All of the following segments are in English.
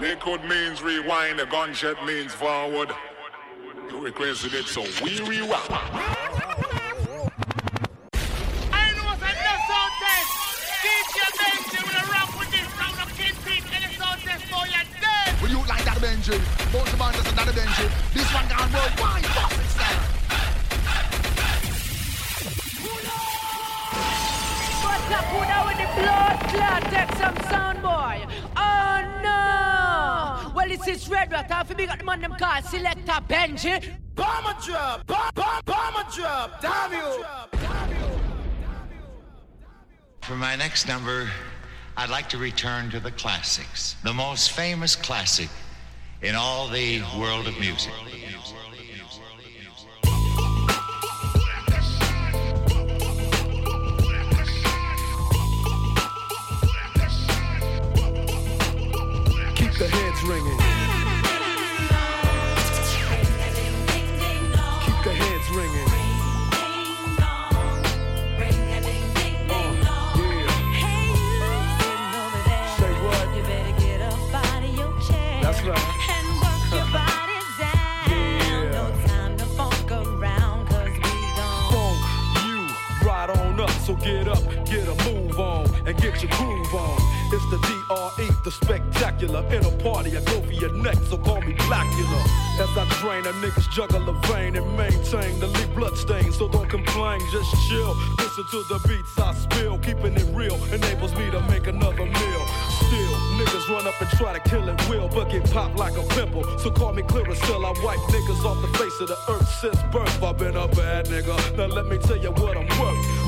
Liquid means rewind, a gunshot means forward. You requested it, so we rewind. Benji. Both the man just another Benji. This one gone worldwide. Boss it style. What's up, Buddha with the blood clot? Take some sound, boy. Oh no! Well, it's this red rat. Half big at the man them call Selector Benji. Bomber drop, bomb, bomb, bomber drop. Damn you. For my next number, I'd like to return to the classics. The most famous classic in all the world of music. So get up, get a move on, and get your groove on. It's the DRE, the spectacular. In a party, I go for your neck, so call me Blackula. As I drain a nigga's juggle of vein and maintain the lead blood stain. So don't complain, just chill. Listen to the beats I spill. Keeping it real enables me to make another meal. Still, niggas run up and try to kill it will, but get popped like a pimple. So call me Clearasil. I wipe niggas off the face of the earth since birth. I've been a bad nigga. Now let me tell you what I'm worth.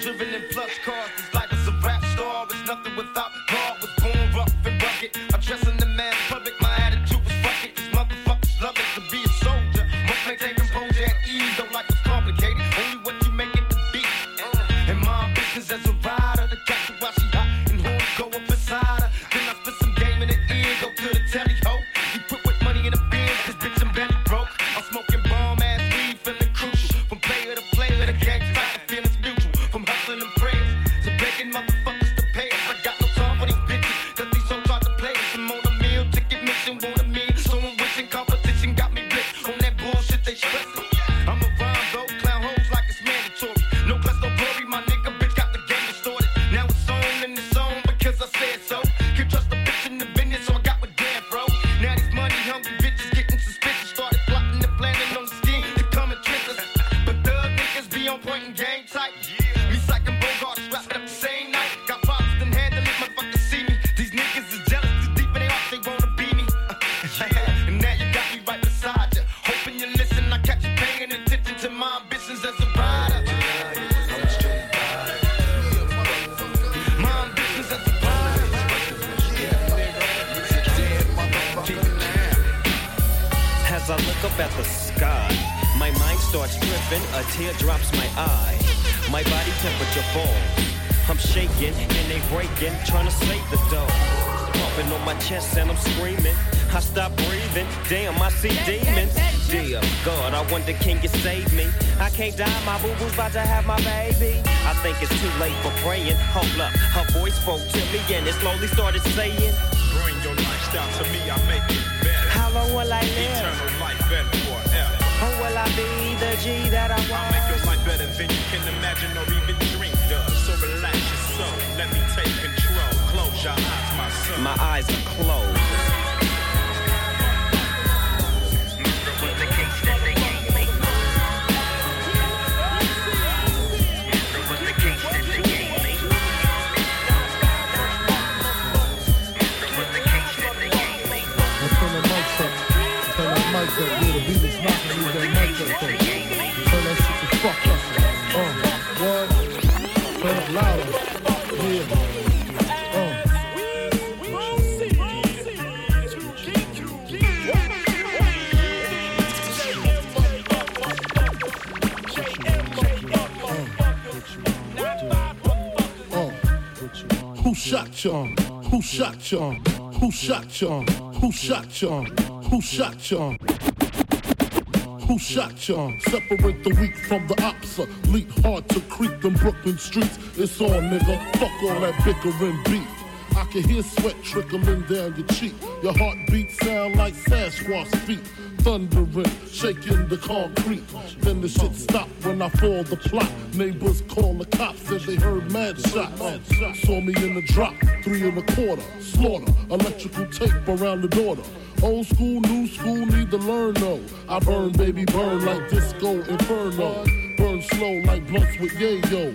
driven in plus cars. about to have my baby. I think it's too late for praying. Hold up, her voice spoke to me and it slowly started saying, Bring your lifestyle to me, I make it better. How long will I live? Eternal life forever. Or will I be the G that I want? I'll make your life better than you can imagine or even dream of. So relax your soul, let me take control. Close your eyes, my son. My eyes so little beat is knocking me the micro So that shit the fuck up. Uh, what? Turn up louder. Yeah. Uh. Who shot you? Who shot you? Who shot you? Who shot you? Who shot you? shot ya. Separate the weak from the obsolete. Hard to creep them Brooklyn streets. It's all, nigga. Fuck all that bickering beef. I can hear sweat trickling down your cheek. Your heartbeat sound like Sasquatch feet. Thundering, shaking the concrete. Then the shit stopped when I fall the plot. Neighbors call the cops, said they heard mad shots. Saw me in the drop, three and a quarter. Slaughter, electrical tape around the daughter. Old school, new school, need to learn though. I burn, baby, burn like disco inferno. Burn slow like blunts with yayo.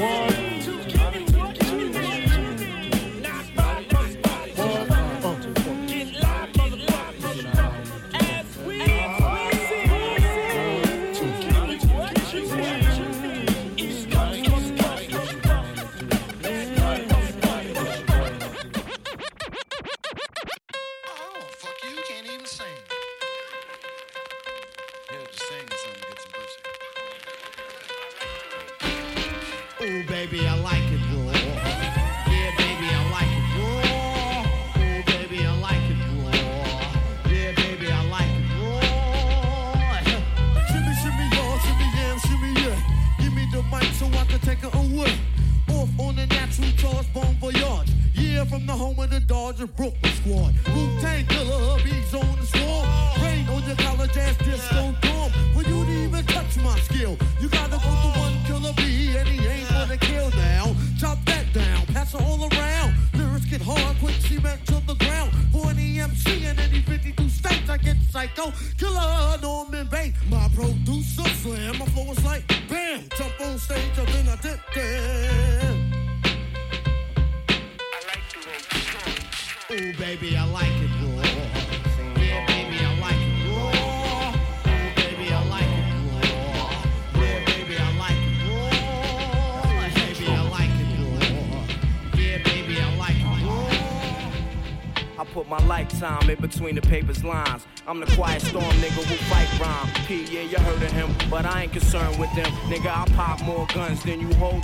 Uh.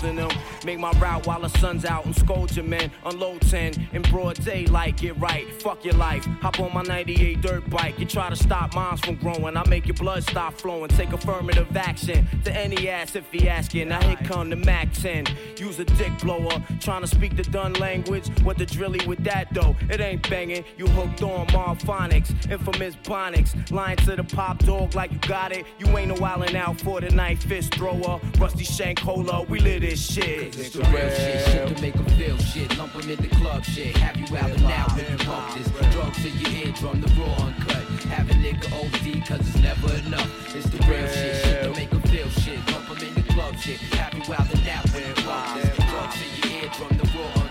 You holding them. Make my route while the sun's out and scold your men. Unload 10 in broad daylight, get right. Fuck your life. Hop on my 98 dirt bike. You try to stop mines from growing. I make your blood stop flowing. Take affirmative action to any ass if he asking. Now here come the Mac 10. Use a dick blower. Trying to speak the done language. What the drilly with that though? It ain't banging. You hooked on Marphonics. Infamous Bonics. Lying to the pop dog like you got it. You ain't no wildin' out for the night. Fist thrower. Rusty Shankola. We live this shit. It's the real shit, shit to make 'em feel shit. Lump 'em in the club shit. Have you out and out when you pump this. Drugs to your eardrum, the raw uncut. Have a nigga OD cause it's never enough. It's the real shit, shit to make 'em feel shit. Lump 'em in the club shit. Have you out and out when you pump this. Drugs to your eardrum, the raw uncut.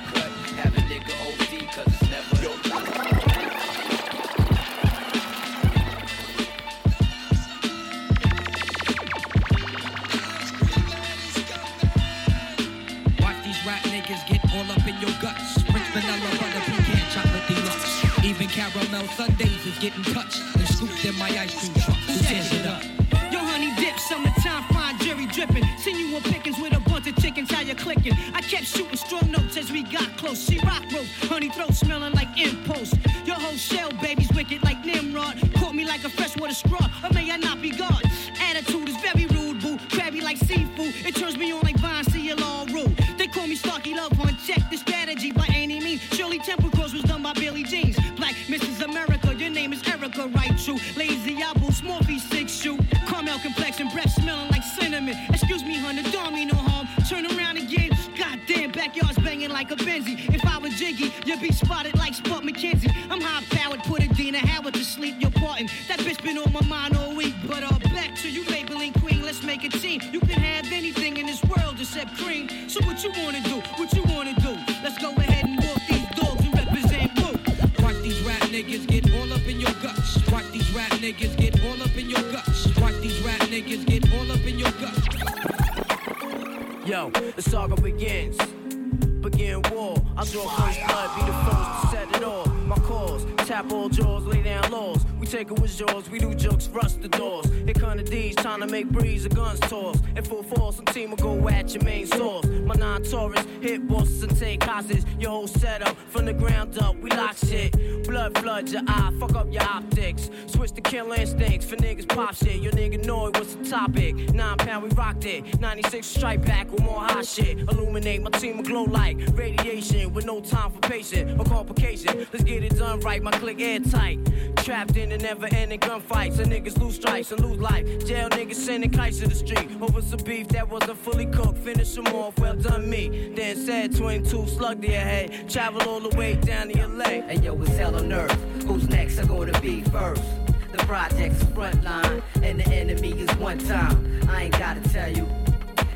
In your guts. Prince vanilla, butter, pecan, chocolate deluxe. Even caramel sundaes is getting touched and scooped in my ice cream truck. Who tears it up? Yo, honey dip, summertime, fine jerry dripping. Seen you on pickings with a bunch of chickens, how you clicking? I kept shooting strong notes as we got close. She rock rope, honey throat smelling like impost. Yo, the saga begins. Begin war. I'll draw first blood, be the first to set it off. My cause, tap all jaws, lay down laws. Take it with yours, we do jokes, rust the doors. Here kind of D's trying to make breeze, the guns toss. In full force, some team will go at your main source. My non Taurus hit bosses and take hostages. Your whole setup from the ground up, we lock shit. Blood flood your eye, fuck up your optics. Switch to kill instincts for niggas pop shit. Your nigga know it was the topic. Nine pound, we rocked it. 96 strike back with more hot shit. Illuminate my team will glow like radiation with no time for patience or complication. Let's get it done right, my click airtight. Trapped in the never ending gunfights. And niggas lose strikes and lose life. Jail niggas sending kites to the street. Over some beef that wasn't fully cooked. Finish them off, well done me. Then said 22 slug to your head. Travel all the way down to LA. And yo, it's hell on earth. Who's next are gonna be first? The project's front line, and the enemy is one time. I ain't gotta tell you.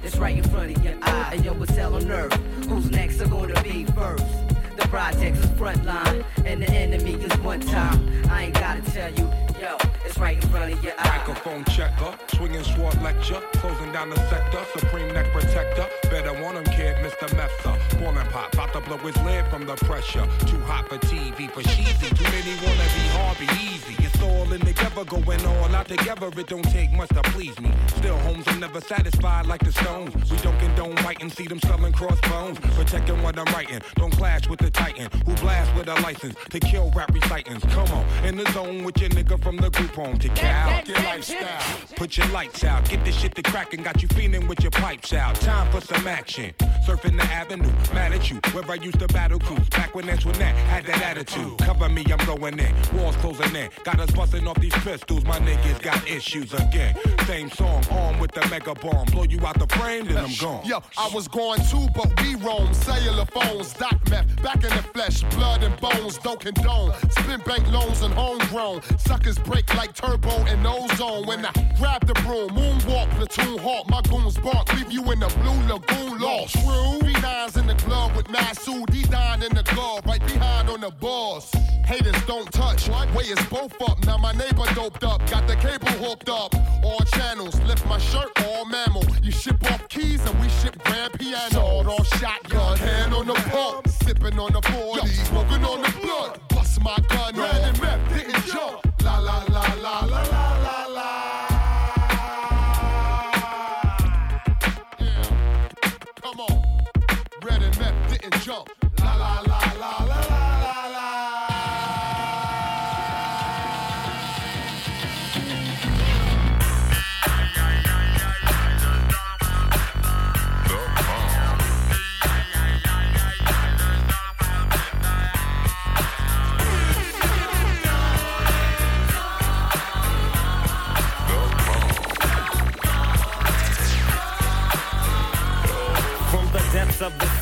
It's right in front of your eye. Hey yo, it's hell on earth. Who's next are gonna be first? Project's front line, and the enemy is one time. I ain't gotta tell you. Yo, it's right in front of your eye. Microphone checker, swinging short lecture, closing down the sector, supreme neck protector. Better want him, kid, Mr. Mepsa. Ballin' pop, about to blow his lid from the pressure. Too hot for TV, for cheesy. Too many wanna be hard, be easy. All in together, going all out together. It don't take much to please me. Still, homes are never satisfied like the stones. We don't condone writing, see them selling crossbones. Protecting what I'm writing, don't clash with the titan who blast with a license to kill rap recitants. Come on, in the zone with your nigga from the group home to cow. Your lifestyle. Put your lights out, get this shit to crackin', got you feeling with your pipes out. Time for some action. Surfing the avenue, mad at you. Where I used to battle cruise, back when that's when that had that attitude. Cover me, I'm going in. Walls closing in. Got us busting off these pistols, my niggas got issues again. Same song, armed with the mega bomb. Blow you out the frame, then I'm gone. Yo, I was going too, but we roam. Cellular phones, dot meth, back in the flesh, blood and bones, don't condone. Spin bank loans and homegrown. Suckers break like turbo and ozone. When I grab the broom, moonwalk, platoon hawk, my goons bark, leave you in the blue lagoon lost. True. B9's in the glove with Masu, D9 in the glove, right behind on the boss. Haters don't touch, way is both up. Now my neighbor doped up, got the cable hooked up. All channels, lift my shirt, all mammal. You ship off keys and we ship grand piano. Sawed off shotgun, hand on the pump, sipping on the 40, smoking on the blood. Bust my gun,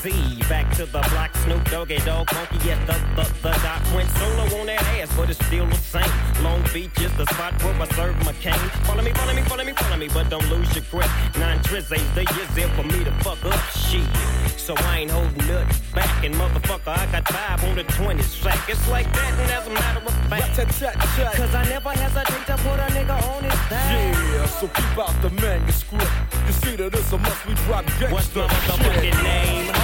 depths of the sea, back to the block, Snoop Doggy Dogg, funky, yes, the, the, the doc went solo on that ass, but it's still the same. Long Beach is the spot where I serve my cane. Follow me, follow me, follow me, follow me, but don't lose your grip. Nine trizzies, the years there for me to fuck up shit. So I ain't holding nothing back, and motherfucker, I got five on the 20 sack. It's like that, and as a matter of fact, cause I never hesitate to put a nigga on his back. Yeah, so keep out the manuscript. You see that it's a must we drop gangsta What's the motherfucking name?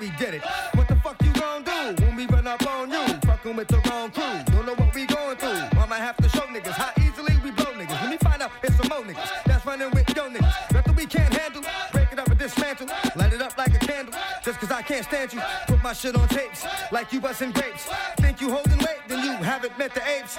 we did it. What the fuck you gon' do when we run up on you? Fucking with the wrong crew. Don't know what we going through. Mama have to show niggas how easily we blow niggas. When we find out it's some more niggas that's running with yo niggas. Nothing we can't handle. Break it up and dismantle. Light it up like a candle. Just cause I can't stand you. Put my shit on tapes like you bustin' grapes. Think you holding weight, then you haven't met the apes.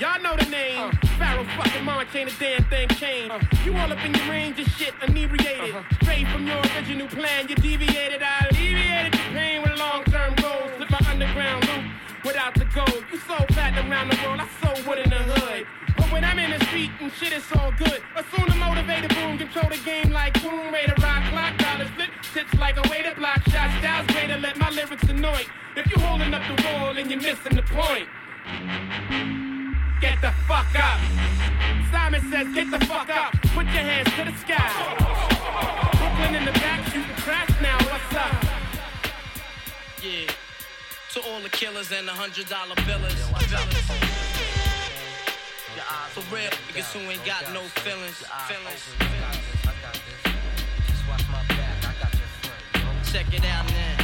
Y'all know the name. Pharoahe fucking Monch ain't a damn thing changed. You all up in your range of shit, inebriated. Uh-huh. Straight from your original plan, you deviated. I alleviated your pain with long-term goals. Slip my underground loop without the gold. You so platinum around the world, I so wood in the hood. But when I'm in the street and shit, it's all good. Assume the motivated boom, control the game like boom, way to rock, clock, dollars flip, sits like a way to block shots. Styles way to let my lyrics annoy. If you holding up the wall and you're missing the point. Get the fuck up. Simon says, get the fuck up. Put your hands to the sky. Brooklyn in the back, shooting crash now. What's up? Yeah. To all the killers and the hundred dollar billers. For real niggas who ain't got no feelings. Feelings. Check it out now.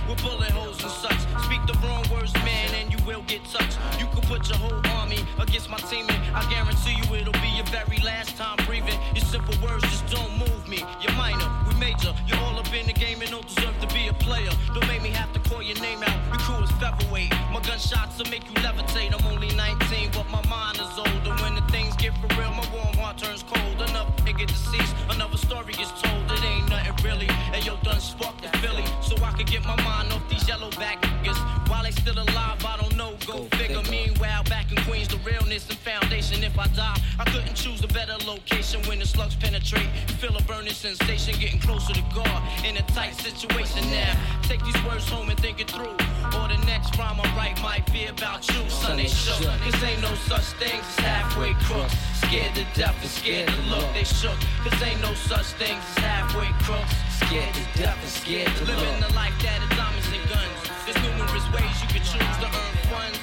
with bullet holes and such. Speak the wrong words, man, and you will get touched. You could put your whole army against my team, and I guarantee you it'll be your very last time breathing. Your simple words just don't move me. You're minor, we major. You're all up in the game and don't deserve to be a player. Don't make me have to call your name out. Your crew is featherweight. My gunshots will make you levitate. I'm only 19, burning sensation, getting closer to God in a tight situation now. Take these words home and think it through. Or the next rhyme I write might be about you, son. They shook. Cause ain't no such thing as halfway crooks. Scared to death and scared to look. They shook. Cause ain't no such thing as halfway crooks. Scared to death and scared to look. Living the life that is diamonds and guns. There's numerous ways you can choose to earn funds.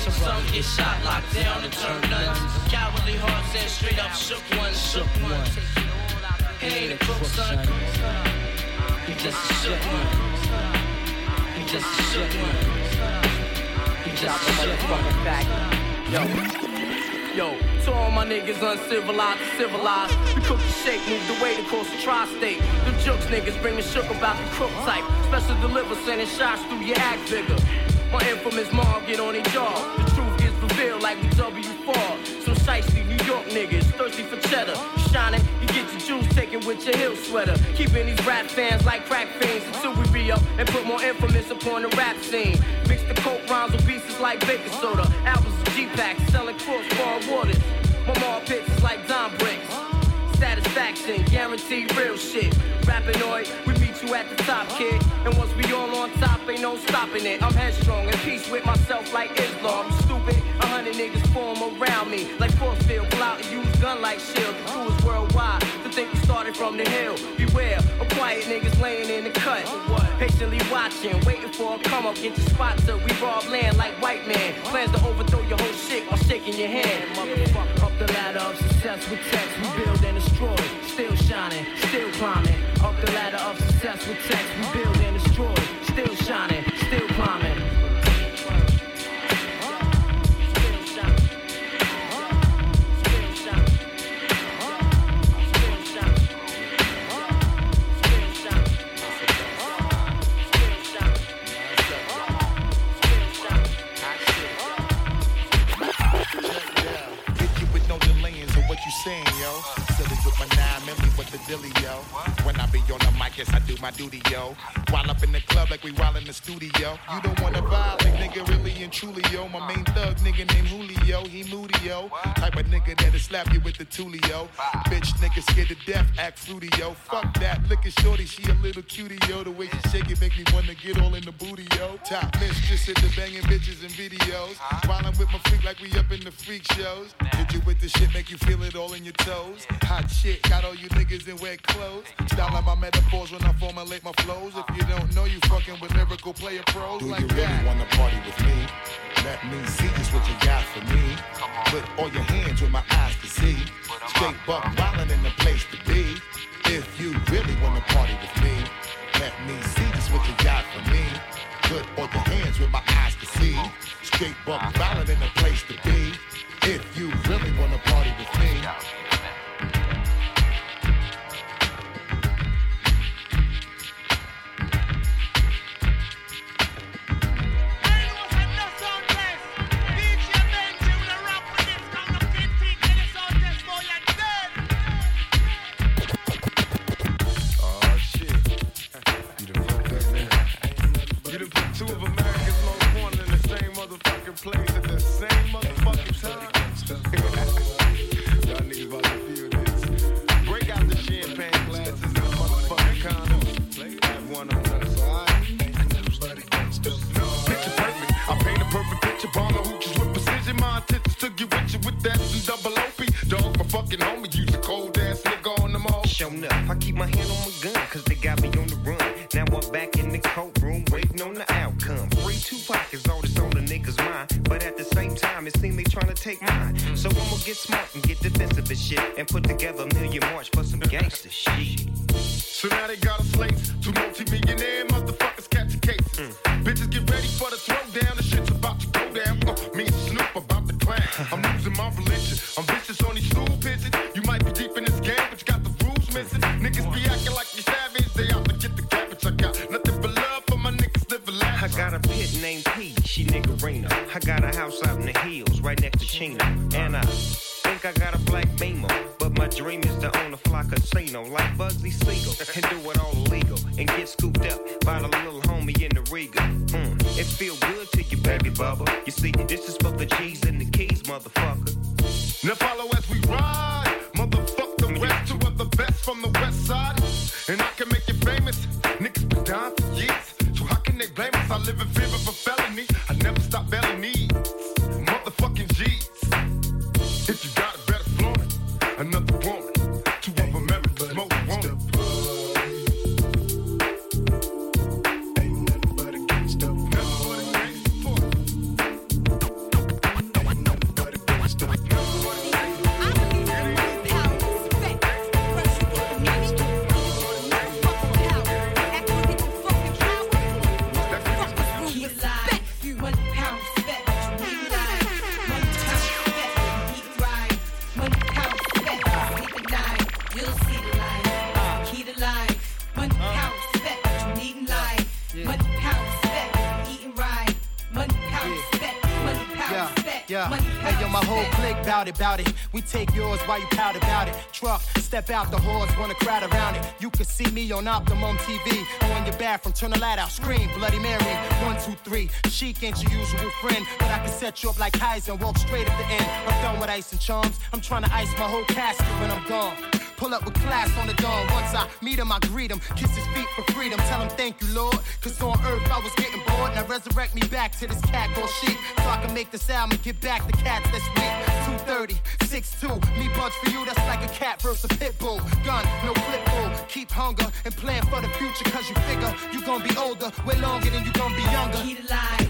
Some get shot, locked down, and turn nuns. Cowardly hearts and straight up shook ones, shook ones. He ain't a crook, son. He just shook one. He just shook one. He just a shook one. Yo. Yo, to all my niggas uncivilized, civilized. We cook the shake, move the weight across the tri-state. The jokes niggas bring the shook about the crook type. Special deliver, sending shots through your act figure. My infamous mob get on their jaw. The truth gets revealed like we W4. Some shiesty New York niggas, thirsty for cheddar. Shining, you juice taken with your hill sweater. Keeping these rap fans like crack fiends until we re up and put more infamous upon the rap scene. Mix the coke rhymes with pieces like baking soda. Albums of G-Packs selling crossbar waters. My pits is like dime bricks. Satisfaction, guaranteed real shit. Rappinoid, we meet you at the top, kid. And once we all on top, ain't no stopping it. I'm headstrong, in peace with myself like Islam. You stupid, a hundred niggas form around me. Like force field, pull out and use gun like shield. The crew is worldwide, to think we started from the hill. Beware of quiet niggas laying in the cut. Patiently watching, waiting for a come up, get your spot we rob land like white man. Plans to overthrow your whole shit while shaking your hand. Motherfucker, up the ladder of success with text, we build and destroy. Still shining, still climbing. Up the ladder of success with text, we build and destroy. Still shining, still climbing. While up in the club like we while in the studio. You don't wanna violate, nigga, really and truly, yo. My main thug nigga named Julio, he moody, yo. Type of nigga that'll slap you with the tulio. Bitch nigga scared to death, act fruity, yo. Fuck that, look at shorty, she a little cutie, yo. The way she shake it make me wanna get all in the booty, yo. Top mistress at the banging bitches and videos. While I'm with my freak like we up in the freak shows. Hit you with the shit, make you feel it all in your toes. Hot shit, got all you niggas in wet clothes. Style my metaphors when I formulate my flows. If you don't know, you fucking with lyrical player pros Do like you really that. wanna party with me? Let me see just what you got for me. Put all your hands where my eyes can see. Straight buck wildin' in the place to be. If you really wanna party with me, let me see just what you got for me. Put all your hands where my eyes can see. Straight buck wildin' in the place to be. If you really wanna party with me. Take mine. So I'ma get smart and get defensive and shit. And put together a million march for some gangster shit. So now they got a slate. Two multi-millionaire motherfuckers clique bout it. We take yours while you pout about it. Truck, step out the horse, wanna crowd around it. You can see me on Optimum TV. Or in your bathroom, turn the light out, scream, Bloody Mary. One, two, three. Chic ain't your usual friend, but I can set you up like Kaiser and walk straight at the end. I'm done with ice and charms. I'm trying to ice my whole casket when I'm gone. Pull up with class on the dawn. Once I meet him, I greet him. Kiss his feet for freedom. Tell him thank you, Lord. Cause on earth I was getting bored. Now resurrect me back to this cat called sheep. So I can make this album and get back the cats that's weak. 230, 6'2. Me buds for you, that's like a cat versus a pit bull. Gun, no clip bull. Keep hunger and plan for the future. Cause you figure you gonna be older way longer than you gonna be younger. Keep alive.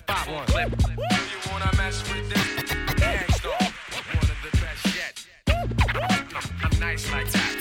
spot one. Do you wanna mess with this? Gang Starr, one of the best yet. I'm nice like that.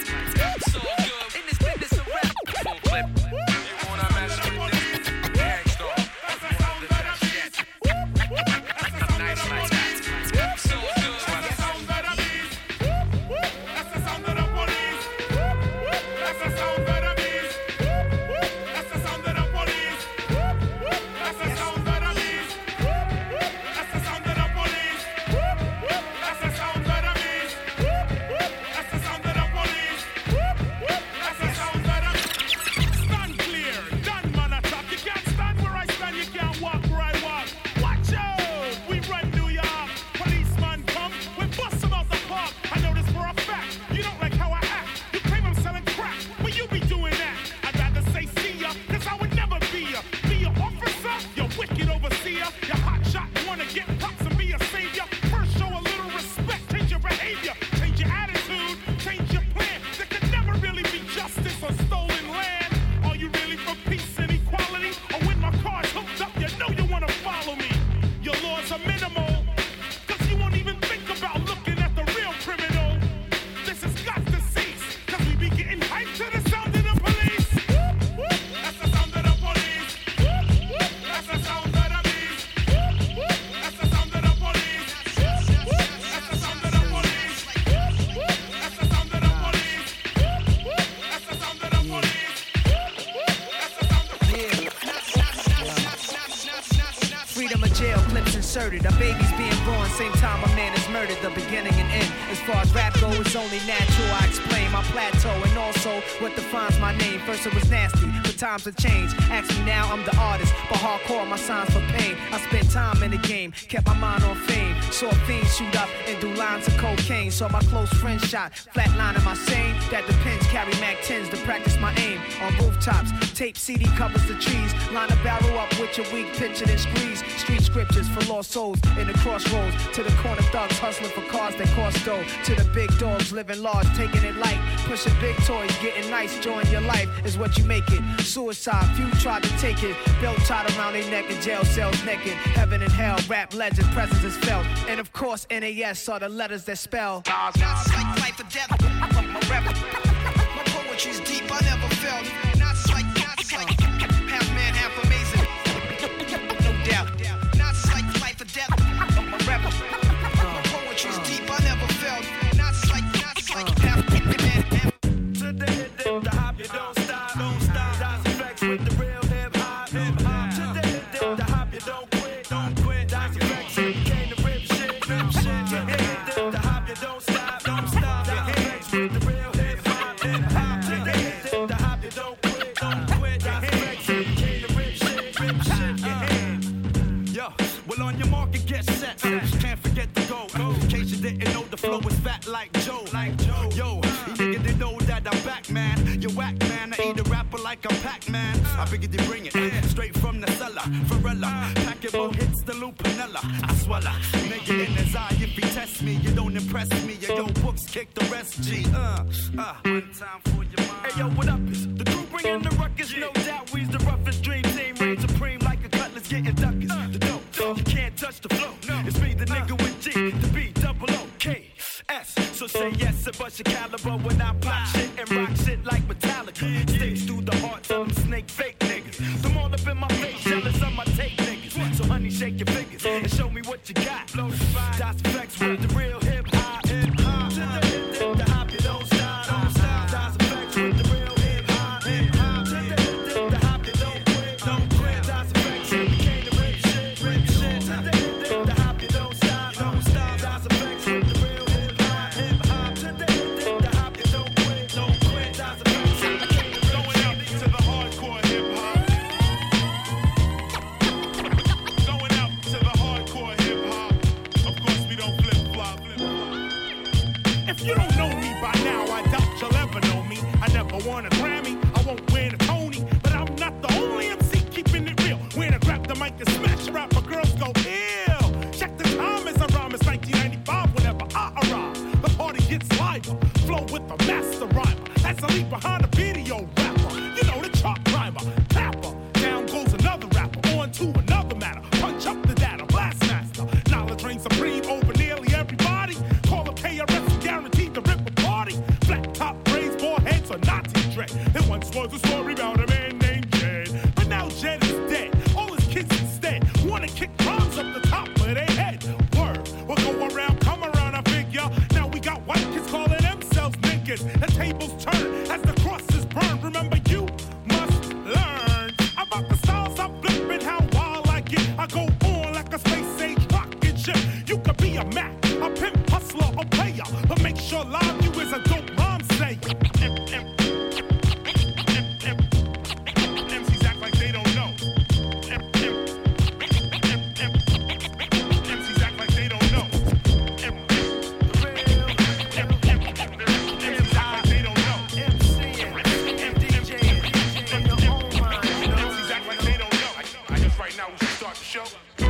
Times have changed. Ask me now, I'm the artist, but hardcore my signs for pain. I spent time in the game, kept my mind on fame. Saw fiends shoot up and do lines of cocaine. Saw my close friend shot, flatline in my sane. That depends, carry Mac 10s to practice my aim. On rooftops, tape CD covers the trees. Line a barrel up with your weak picture and squeeze. Street scriptures for lost souls in the crossroads. To the corner thugs hustling for cars that cost dough. To the big dogs living large, taking it light. Pushing big toys, getting nice, join your life is what you make it. Suicide, few tried to take it. Belt tied around their neck in jail cells naked. Heaven and hell, rap legend, presence is felt. And of course, NAS are the letters that spell. Not like life or death. My my poetry's deep. I never felt. Doubt. Figured they bring it straight from the cellar. Varela, pack it more hits the Lupinella. I swallow. Nigga in his eye, if he test me, you don't impress me. Yo, yo, books kick the rest, G. Uh, uh. One time for your mind. Hey, yo, what up? Is the crew bringing the ruckus? No doubt, we's the roughest dream team. Reign supreme like a cutlass getting duckers. The dope, you can't touch the flow. It's me, the nigga with G, the B, double O, K, S. So say yes and bust your caliber when I pop start the show.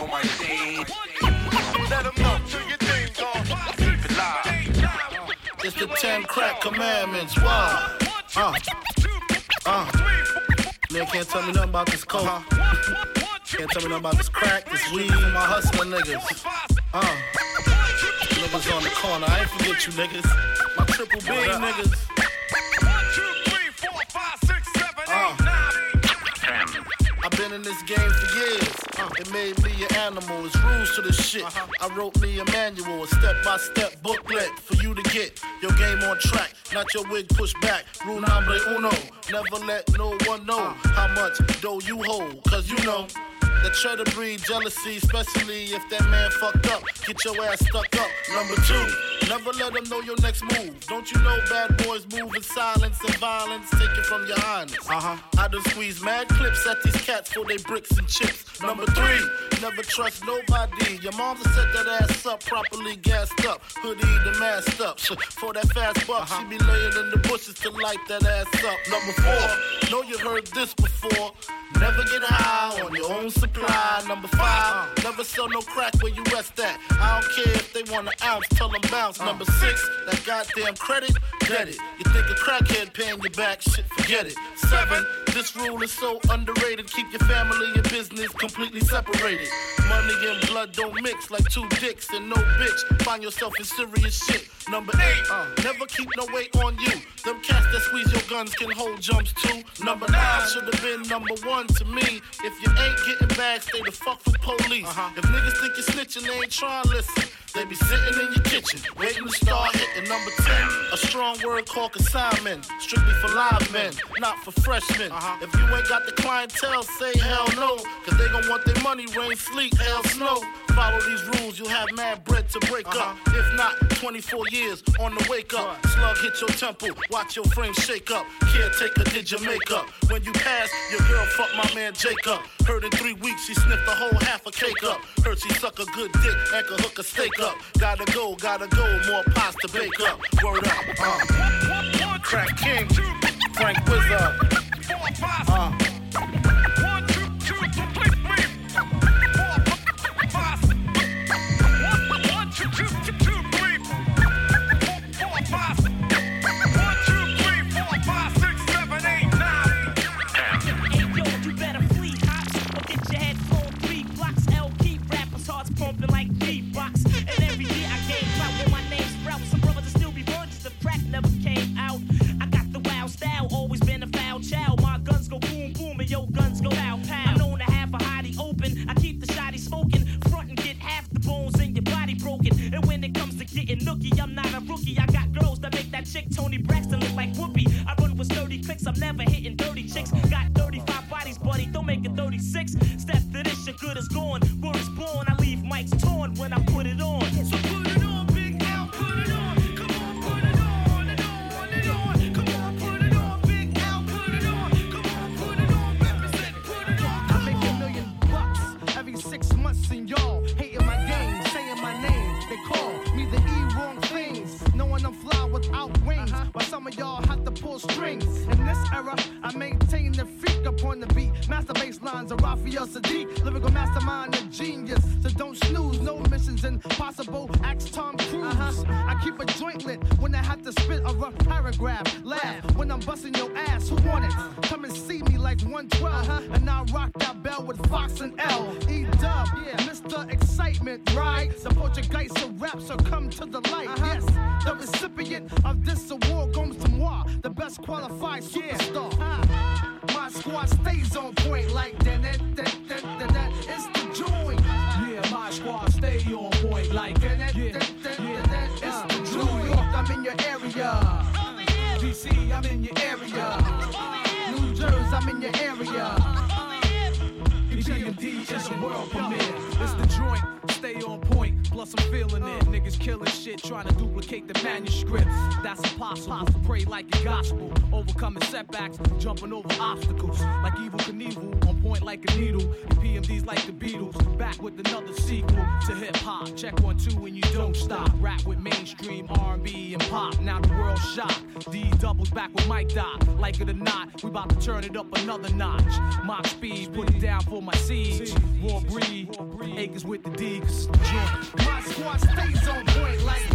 Know my name. Let them know till your on. Keep it live. It's the ten crack commandments. Wow. Uh. Uh. Man can't tell me nothing about this coke. Can't tell me nothing about this crack, this weed, my hustling niggas. Uh. Niggas on the corner. I ain't forget you niggas. My triple B niggas. Been in this game for years. Uh, it made me an animal. It's rules to this shit. I wrote me a manual, a step by step booklet for you to get your game on track. Not your wig pushed back. Rule number uno. Never let no one know how much dough you hold. Cause you know. That try to breed jealousy, especially if that man fucked up. Get your ass stuck up. Number two, never let them know your next move. Don't you know bad boys move in silence and violence? Take it from your highness. Uh huh. I done squeeze mad clips at these cats for they bricks and chips. Number three, never trust nobody. Your mama set that ass up properly gassed up. Hoodie the masked up. For that fast buck, she be laying in the bushes to light that ass up. Number four, know you heard this before. Never get high on your own supply. Number five, never sell no crack where you rest at. I don't care if they want an ounce, tell them bounce. Number six, that goddamn credit, get it. You think a crackhead paying you back, shit, forget it. Seven, this rule is so underrated. Keep your family and business completely separated. Money and blood don't mix like two dicks and no bitch. Find yourself in serious shit. Number eight, uh, never keep no weight on you. Them cats that squeeze your guns can hold jumps too. Number nine should have been number one to me. If you ain't getting back, stay the fuck with police. If niggas think you're snitching, they ain't trying to listen. They be sitting in your kitchen, waiting to start hitting number 10. A strong word called consignment, strictly for live men, not for freshmen. If you ain't got the clientele, say hell no. Cause they gon' want their money, rain, sleet, hell, snow. Follow these rules, you'll have mad bread to break up. If not, 24 years on the wake up. Slug hit your temple, watch your frame shake up. Caretaker did your makeup. When you pass, your girl fuck my man Jacob. Heard in three weeks she sniffed a whole half a cake up. Heard she suck a good dick and could hook a steak up. Gotta go, gotta go, more pots to bake up. Word up, uh. Crack King, Frank Wizard. Uh. lines of Raphael Saadiq, lyrical mastermind and genius. So don't snooze, no missions impossible. Axe Tom Cruise. Uh-huh. I keep a joint lit when I have to spit a rough paragraph. Laugh when I'm busting your ass. Who want it? Come and see me like 112, uh-huh. and I rock that bell with Fox and L. E Dub, yeah. Mr. Excitement, right? The Portuguese of rap, so come to the light. Uh-huh. Yes, the recipient of this award comes to moi, the best qualified superstar. Yeah. My squad stays on point like that, that, that, that, that, that. It's the joint. Yeah, my squad stay on point like that, that, yeah. that, that, yeah. that, that. It's the joint. New York, I'm in your area. DC, I'm in your area. New Jersey, I'm in your area. EPMD is a world premiere. It's the joint. Stay on point Plus, I'm feeling it. Niggas killing shit, trying to duplicate the manuscripts. That's impossible. Pray like a gospel. Overcoming setbacks, jumping over obstacles. Like Evel Knievel, on point like a needle. And PMDs like the Beatles. Back with another sequel to hip hop. Check one, two, and you don't stop. Rap with mainstream R&B and pop. Now the world shocked. D doubles back with Mike Doc. Like it or not, we about to turn it up another notch. My speed, put it down for my siege. War breed, acres with the D, cause it's the joint. My squad stays on point like.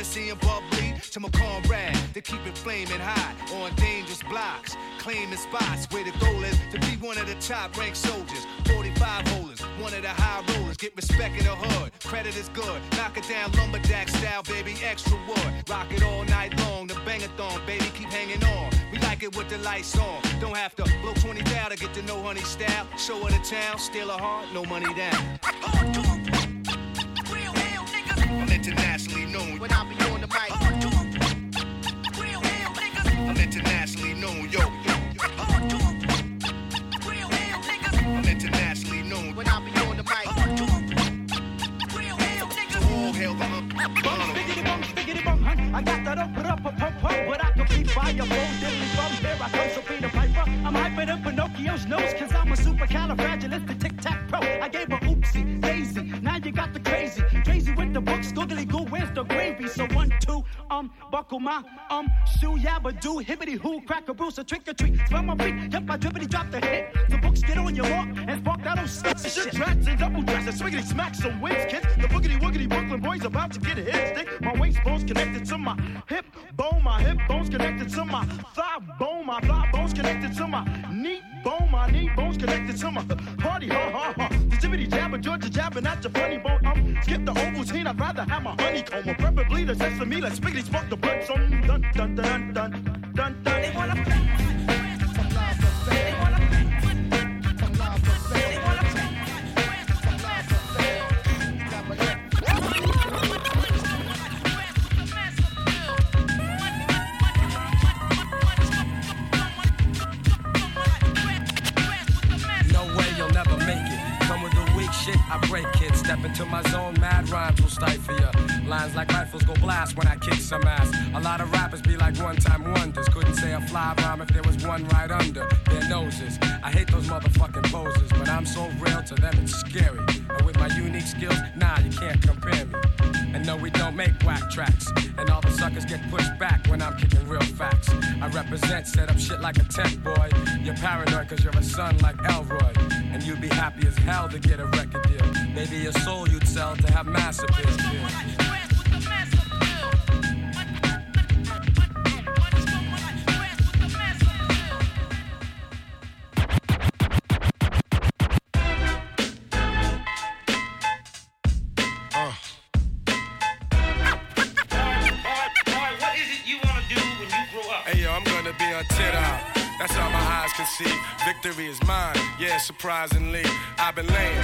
Hennessy and bubbly to my comrade to keep it flaming hot on dangerous blocks, claiming spots where the goal is to be one of the top ranked soldiers. 45 holders, one of the high rollers, get respect in the hood. Credit is good, knock it down lumberjack style, baby, extra wood. Rock it all night long, the bangathon, baby, keep hanging on. We like it with the lights on. Don't have to blow 20 down to get to know honey style. Show her the town, steal a heart, no money down. I'm internationally known. when but pump, pump, my, um, shoe, yabba do, hibbity hoo, crack a bruise, a trick or treat. Smell my feet, yep, I drippity drop the hit. The books get on your walk, and spark that old shit. Shit, tracks and double dresses, swiggity smack some wins, kids. The boogity woogity Brooklyn boys about to get a hit stick. My waist bones connected to my hip bone, my hip bones connected to my thigh bone, my thigh bones connected to my knee bone, my knee bones connected to my party, ha ha ha. Jibbity jabber, Georgia jabbing at your funny bone. Um, skip the Ovaltine, I'd rather have my honeycomb, or preferably the sesame. Let's spiggity spark the blood. Dun dun dun dun dun dun. Step into my zone, mad rhymes will stifle ya. Lines like rifles go blast when I kick some ass. A lot of rappers be like one time wonders. Couldn't say a fly rhyme if there was one right under their noses. I hate those motherfucking poses, but I'm so real to them it's scary. And with my unique skills, nah, you can't compare me. And no, we don't make whack tracks. And all the suckers get pushed back when I'm kicking real facts. I represent, set up shit like a tech boy. You're paranoid cause you're a son like Elroy. And you'd be happy as hell to get a record. Maybe your soul you'd sell to have mass appeal. What is it you wanna do when you grow up? Hey yo, I'm gonna be on tit out. That's all my eyes can see. Victory is mine, yeah, surprisingly. I've been laying,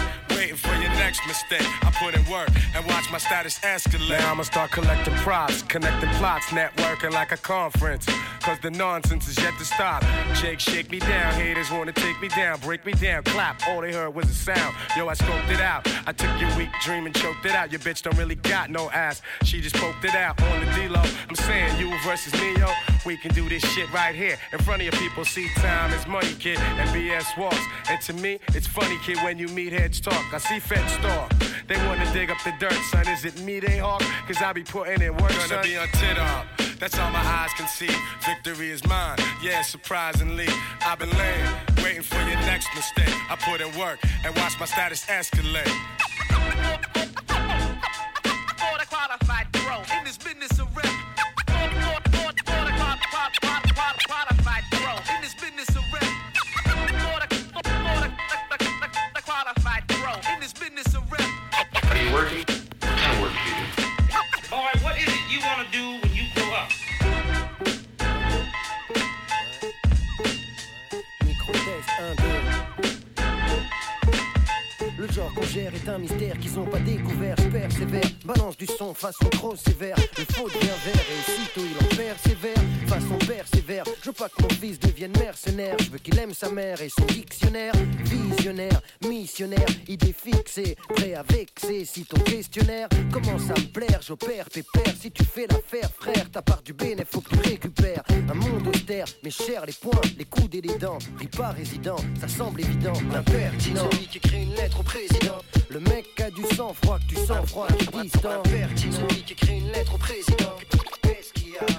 waiting for your next mistake. I put in work and watch my status escalate. Now I'ma start collecting props, connecting plots, networking like a conference. Cause the nonsense is yet to stop. Jake, shake me down. Haters wanna take me down, break me down, clap. All they heard was a sound. Yo, I scoped it out. I took your weak dream and choked it out. Your bitch don't really got no ass. She just poked it out on the D-Lo. I'm saying you versus me, yo. We can do this shit right here in front of your people. See, time is money, kid, and BS walks. And to me, it's funny, kid, when you meet heads talk. I see feds talk. They wanna dig up the dirt, son. Is it me they hawk? Cause I be putting in work, Gonna son. be on tit up. That's all my eyes can see. Victory is mine, yeah, surprisingly. I've been laying, waiting for your next mistake. I put in work and watch my status escalate. façon trop sévère. Le faux devient vert et aussitôt il en persévère. Façon je veux pas que mon fils devienne mercenaire. Je veux qu'il aime sa mère et son dictionnaire. Visionnaire, missionnaire, idée fixée, prêt à vexer. Si ton questionnaire commence à me plaire, j'opère pépère. Si tu fais l'affaire, frère, ta part du bénéfice, faut que tu récupères. Un monde austère, mais cher les poings, les coudes et les dents. Pris pas résident, ça semble évident, impertinent. Celui qui écrit une lettre au président. Le mec a du sang froid, que tu sens froid, tu distant. Impertinent. Celui qui écrit une lettre au président.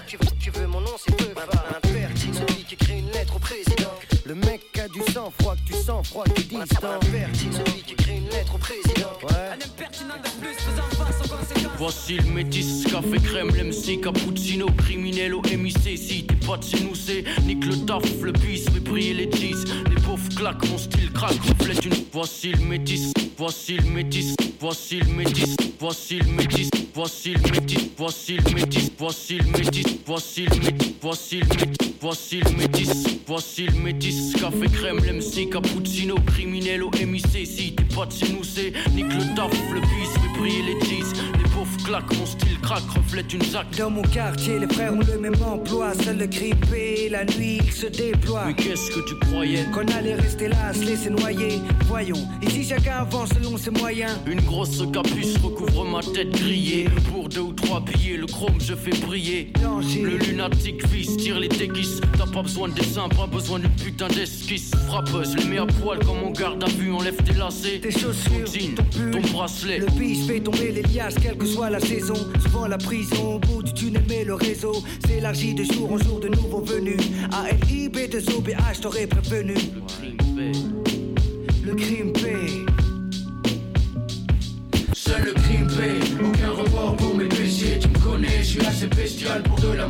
Tu veux, tu veux mon nom, c'est peu. Celui qui écrit une lettre au président. Le mec a du sang froid que tu sens froid que tu distant. Celui qui crée une lettre au président. Un impertinent de plus faisant face aux conséquences. Voici le métis, café crème, l'MC, cappuccino, criminel au MIC. Si t'es pas de chez nous, c'est nique le taf, le bis, mais briller les 10. Les pauvres claquent, mon style craque, reflète une. Voici le métis, voici le métis, voici le métis, voici le métis. Voici le métis, voici le métis, voici le métis, voici le métis, voici le métis, voici le métis, voici le métis, café crème, l'MC, cappuccino, criminel au MIC. Si t'es pas de chez nous, c'est nique le taf, le bis, mais briller les cheese. Claquent, mon style craque, reflète une zac. Dans mon quartier, les frères ont le même emploi. Seul le grippé, la nuit, il se déploie. Mais qu'est-ce que tu croyais? Qu'on allait rester là, se laisser noyer. Voyons, ici chacun avance selon ses moyens. Une grosse capuce recouvre ma tête grillée. Pour deux ou trois billets, le chrome je fais briller. Le lunatique vise, tire les déguises. T'as pas besoin de dessin, pas besoin d'une putain d'esquisse. Frappeuse, les mets à poil comme on garde à vue, enlève tes lacets. Tes chaussures, ton jean, ton bracelet. Le bis fait tomber les liasses, quelle que soit la saison. Souvent la prison, au bout du tunnel, mais le réseau s'élargit de jour en jour de nouveaux venus. ALIB de OBH, t'aurais prévenu. Le crime paie. Seul le crime paie, aucun report pour mes péchés. Tu me connais, je suis assez bestial pour de la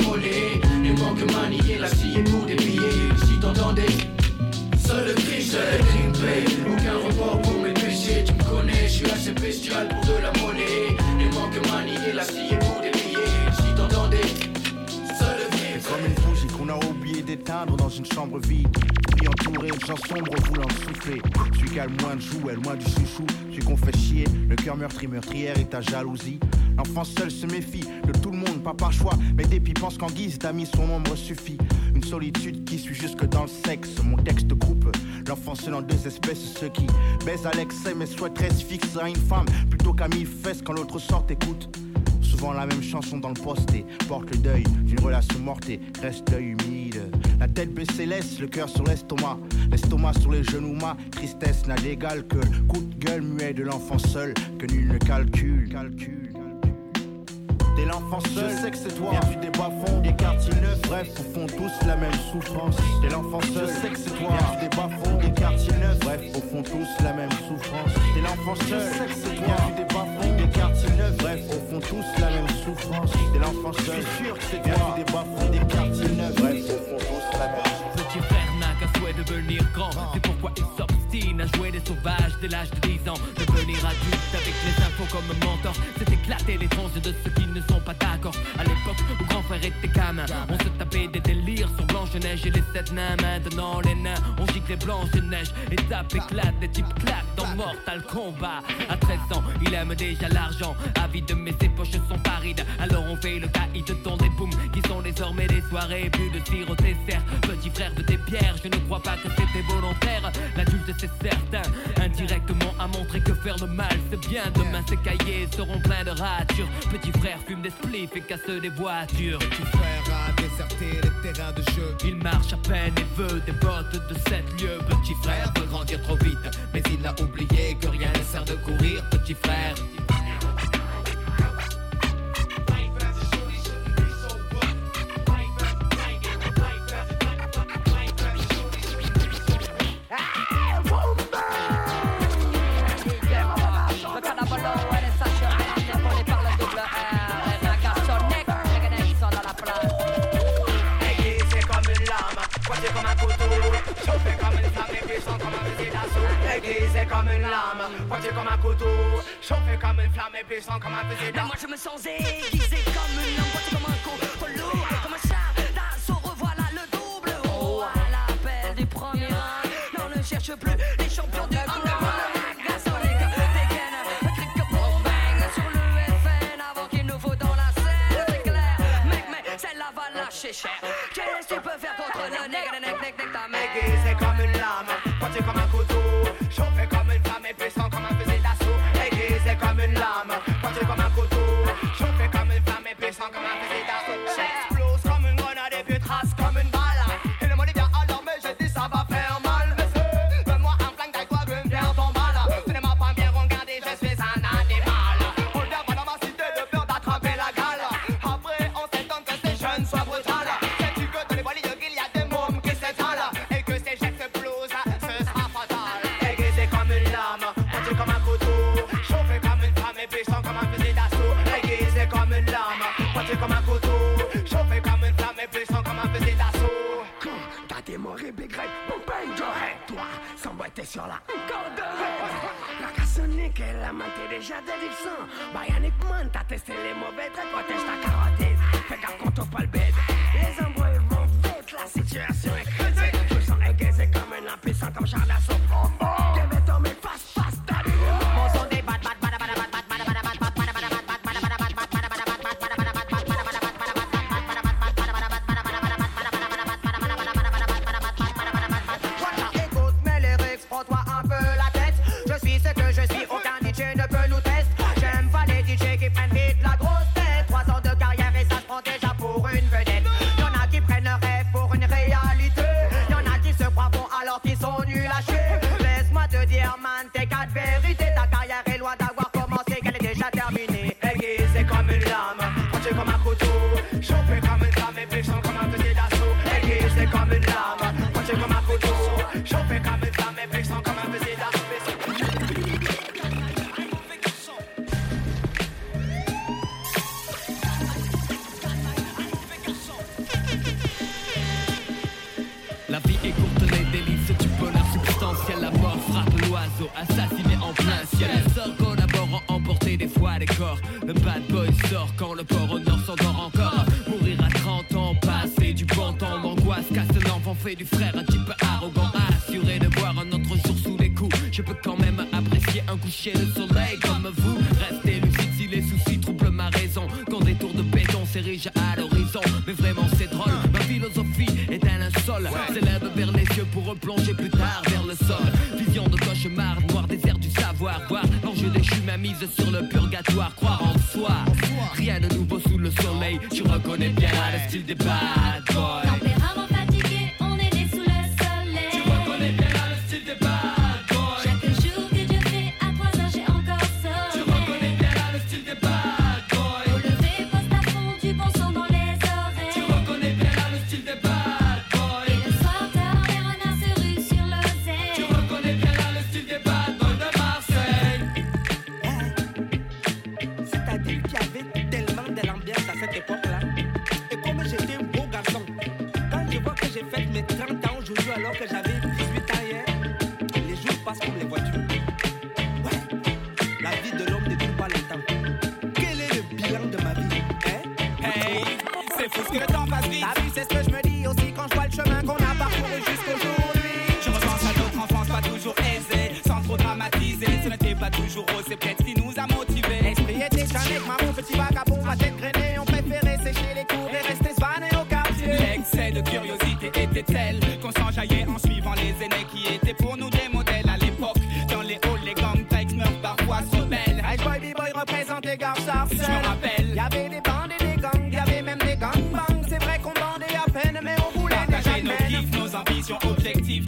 chambre vide. Puis entouré de gens sombres voulant souffler. Celui qui a le moins de jouets, le moins du chouchou. Celui qu'on fait chier, le cœur meurtri, meurtrière et ta jalousie. L'enfant seul se méfie de tout le monde, pas par choix. Mais depuis pense qu'en guise d'amis, son ombre suffit. Une solitude qui suit jusque dans le sexe. Mon texte coupe l'enfant seul en deux espèces. Ceux qui baisent à l'excès mais souhaiteraient se fixer à une femme plutôt qu'à mille fesses quand l'autre sort écoute. Souvent la même chanson dans le poste et porte le deuil d'une relation morte et reste l'œil humide. La tête baissée laisse le cœur sur l'estomac, l'estomac sur les genoux. Ma tristesse n'a d'égal que le coup de gueule muet de l'enfant seul que nul ne calcule. calcule. T'es l'enfant seul, je sais que c'est toi. Viens du des bas fonds, des quartiers neufs. Bref, au fond tous la même souffrance. T'es l'enfant seul, je sais que c'est toi. Viens du des bas fonds, des quartiers neufs. Bref, au fond tous la même souffrance. T'es l'enfant seul, je sais que c'est toi. Viens du des quartiers neufs. Bref, au fond tous la même souffrance. T'es l'enfant seul, je suis sûr que c'est toi. Des bas des quartiers neufs. Bref, au fond tous la même souffrance. Devenir grand. C'est pourquoi il s'obstine à jouer des sauvages dès l'âge de 10 ans. Devenir adulte avec les infos comme mentor, c'est éclater les tranches de ceux qui ne sont pas d'accord. À l'époque où grand frère était gamin, on se tapait des délires sur Blanche-Neige et les sept nains. Maintenant, les nains, on gicle les Blanche-Neige. Les tapes éclatent, les types claquent dans Mortal Kombat. À 13 ans, il aime déjà l'argent. Avide, mais ses poches sont parides. Alors on fait le caïd dans des booms qui sont désormais des soirées. Plus de tir au dessert. Petit frère de tes pierres, je ne crois pas que c'était volontaire. L'adulte, c'est certain. Indirectement à montrer que faire le mal, c'est bien. Demain, ces cahiers seront pleins de ratures. Petit frère fume des spliffs et casse des voitures. Petit frère a déserté les terrains de jeu. Il marche à peine et veut des bottes de 7 lieues. Petit frère veut grandir trop vite, mais il a oublié que rien ne sert de courir. Petit frère. Jersey. boy sort quand le port au nord s'endort encore. Mourir à 30 ans, passer du bon temps, l'angoisse casse l'enfant, fait du frère un type arrogant, assuré de boire un autre jour sous les coups. Je peux quand même apprécier un coucher de soleil comme vous. Restez lucide si les soucis troublent ma raison. Quand des tours de béton s'érigent à l'horizon, mais vraiment c'est drôle. Ma philosophie est un insol, s'élève vers les cieux pour replonger plus tard vers le sol. Vision de cauchemar, noir désert du savoir, voir l'enjeu déchu ma mise sur le purgatoire. Tu reconnais bien le style des pattes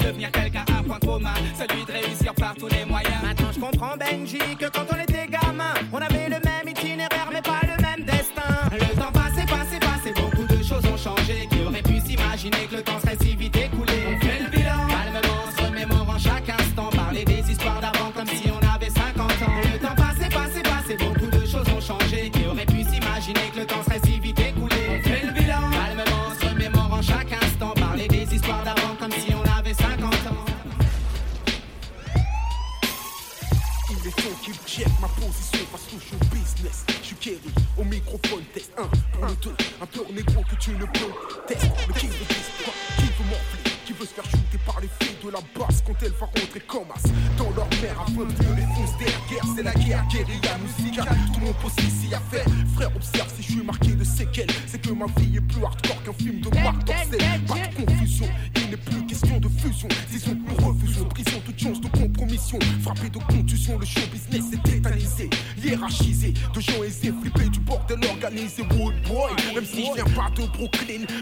devenir quelqu'un à point commun, celui de réussir par tous les moyens. Maintenant je comprends Benji que quand on est j'ai le flow, test, le qui veut m'enfler, qui veut se faire shooter par les filles de la basse quand elle va rentrer comme as. Dans leur mer, afin de les fonces derrière, c'est la guerre, guérilla musicale, tout le monde pose ici à faire,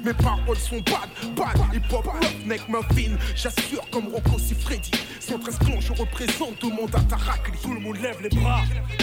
mes paroles sont bad, bad. Hip hop, roughneck, main fine. J'assure comme Rocco si Freddy. 113 clans, je représente tout le monde à Tarakli. Tout le monde lève les bras.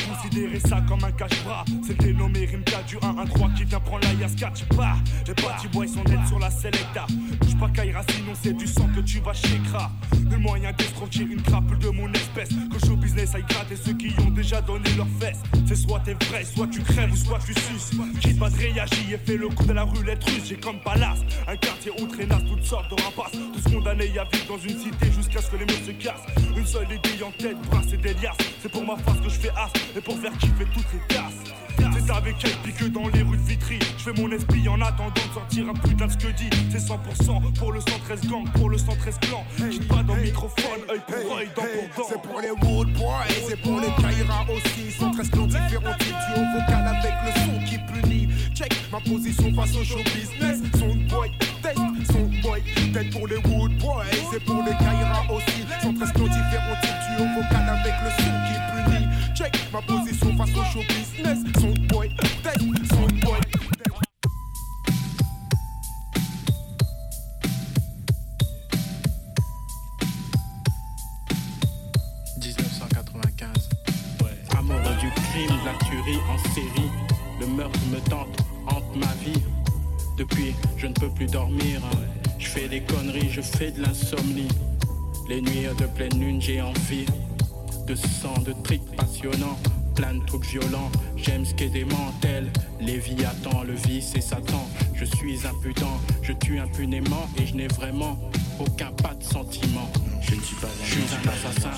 Considérez ça comme un cache-bras. C'est le dénommé Rimka du 1-1-3 qui vient prendre la Yaskatch. Bah, les party boys sont nets sur la Selecta. Bouge pas Kaira, sinon c'est du sang que tu vas chez Kra. Nul moyen d'escroquer une crapule de mon espèce. Que show business aille gratter ceux qui ont déjà donné leurs fesses. C'est soit t'es vrai, soit tu crèves ou soit tu suces. Quitte pas de réagir et fais le coup de la roulette russe. J'ai comme palace, un quartier où traînasse toutes sortes de rapaces. Tous condamnés à vivre dans une cité jusqu'à ce que les murs se cassent. Une seule idée en tête, brasser des liasses. C'est pour ma face que je fais as et pour faire kiffer toutes les tasses. Avec elle pique dans les rues de Vitry. Je fais mon esprit en attendant de sortir un putain de ce que dit. C'est 100% pour le 113 gang, pour le 113 clan. Quitte pas dans le microphone, œil pour œil, dent pour dent. C'est pour les Wood Boys, c'est pour les Kaira aussi. 113 clans différents types duo vocal avec le son qui punit. Check ma position face au show business. Son boy, test, son boy, tête pour les Wood Boys, c'est pour les Kaira aussi. 113 clans différents types duo vocal avec le son qui punit. Check ma position face au show business. Son boy, son boy. 1995. Amoureux du crime, de la tuerie en série. Le meurtre me tente, hante ma vie. Depuis, je ne peux plus dormir. Je fais des conneries, je fais de l'insomnie. Les nuits de pleine lune, j'ai envie de sang, de tricks passionnants. Plein de trucs violents, j'aime ce qui est démentel. Léviathan, le vice et Satan. Je suis impudent, je tue impunément et je n'ai vraiment aucun pas de sentiment. Je ne suis pas un, je suis un assassin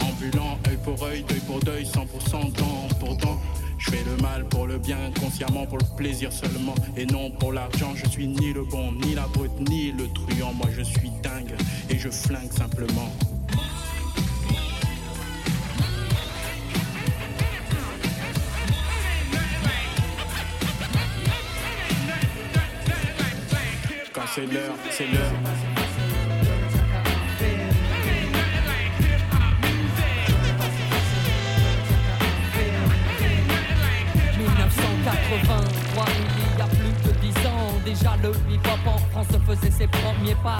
ambulant, œil pour œil, deuil pour deuil, 100% dent pour dent. Je fais le mal pour le bien, consciemment pour le plaisir seulement et non pour l'argent. Je suis ni le bon, ni la brute, ni le truand. Moi je suis dingue et je flingue simplement. C'est l'heure, c'est l'heure. Déjà le hip-hop en France faisait ses premiers pas.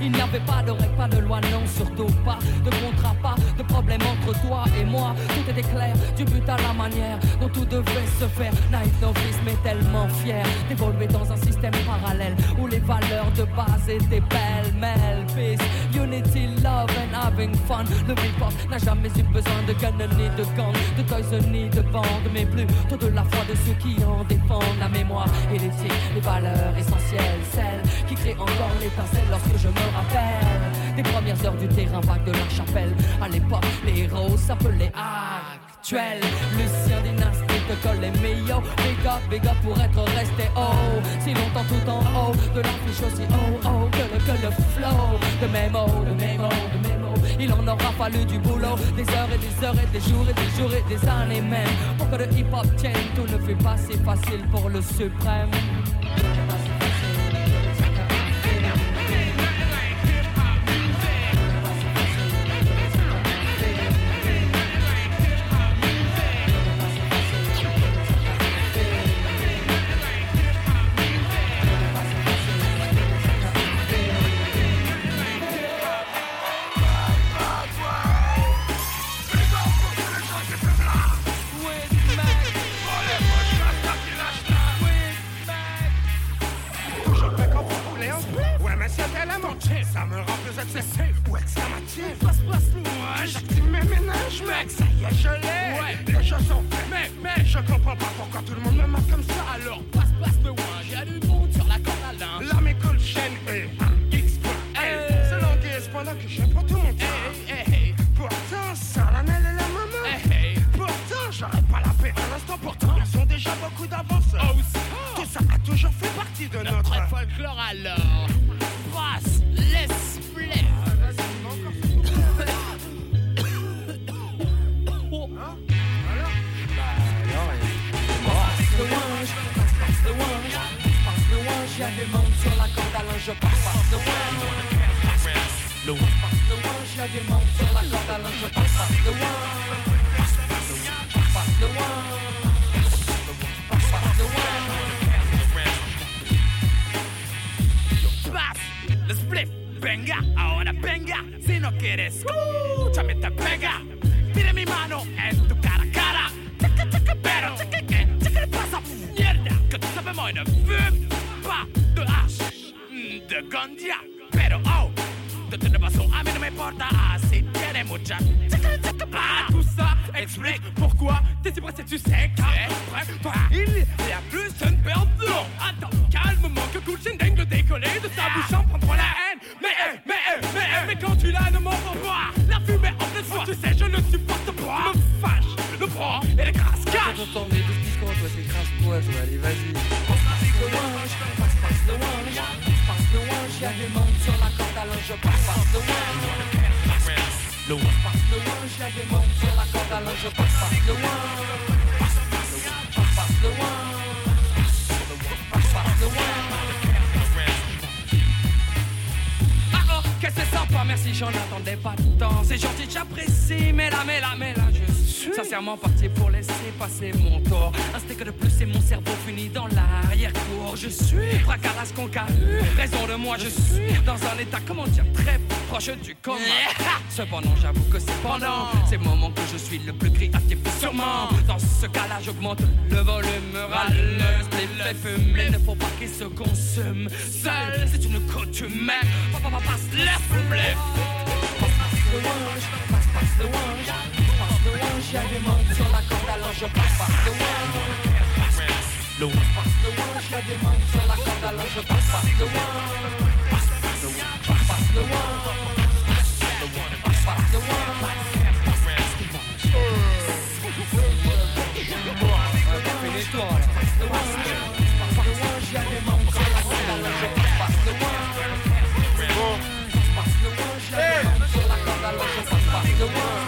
Il n'y avait pas de règles, pas de loi, non, surtout pas de contrat, pas de problème entre toi et moi. Tout était clair, du but à la manière dont tout devait se faire. Naïf novice, mais tellement fier d'évoluer dans un système parallèle où les valeurs de base étaient belles, mêle, peace, unity, love and having fun. Le hip-hop n'a jamais eu besoin de gun ni de gang, de toys ni de bandes, mais plutôt de la foi de ceux qui en défendent la mémoire et l'éthique, les valeurs essentielles, celles qui créent encore l'étincelle lorsque je me rappelle des premières heures du terrain vague de la chapelle. À l'époque, les héros s'appelaient actuels. Lucien Dynastie te colle les meilleurs. Big up pour être resté haut. Si longtemps tout en haut de l'affiche aussi oh oh que le, que le flow. De mots, de mots, de mots. Il en aura fallu du boulot, des heures et des heures et des jours et des jours et des années même. Pour que le hip hop tienne, tout ne fait pas si facile pour le suprême. Le passe the one, j'ai du monde sur la corde à linge, je passe passe the one. Passe passe the one. Passe passe the one. Ah oh, que c'est sympa, merci, j'en attendais pas tant. C'est gentil, j'apprécie, mais là, mais là, mais là, je sincèrement parti pour laisser passer mon tour. Un steak de plus et mon cerveau finit dans l'arrière-cour. Je suis fracasse qu'on raison de moi, je suis dans un état, comment dire, très proche du coma. Cependant, j'avoue que c'est pendant ces moments que je suis le plus créatif, sûrement. Dans ce cas-là, j'augmente le volume, râle, le split fait fumer. Ne faut pas qu'il se consume seul, c'est une coutume. Papa, papa, passe le je passe passe the one, passe the one, j'ai du monde sur la corde linge, je passe passe the one. Le one, passe the one, j'ai du monde sur la corde linge, je passe passe the one. Passe the one, passe the one. Passe the one. Là. Passe one,